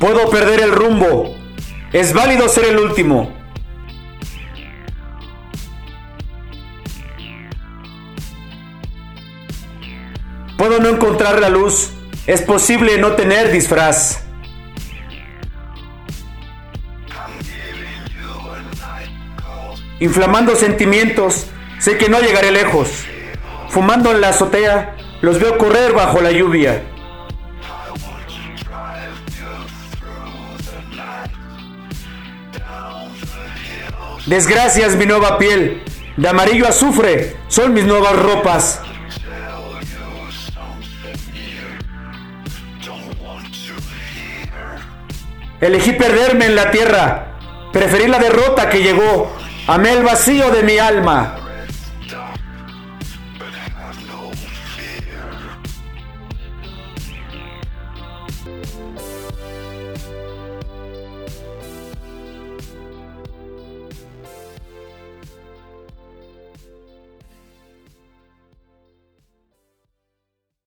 Puedo perder el rumbo. Es válido ser el último. Puedo no encontrar la luz. Es posible no tener disfraz. Inflamando sentimientos, sé que no llegaré lejos. Fumando en la azotea, los veo correr bajo la lluvia. Desgracias mi nueva piel, de amarillo azufre son mis nuevas ropas. Elegí perderme en la tierra, preferí la derrota que llegó, amé el vacío de mi alma.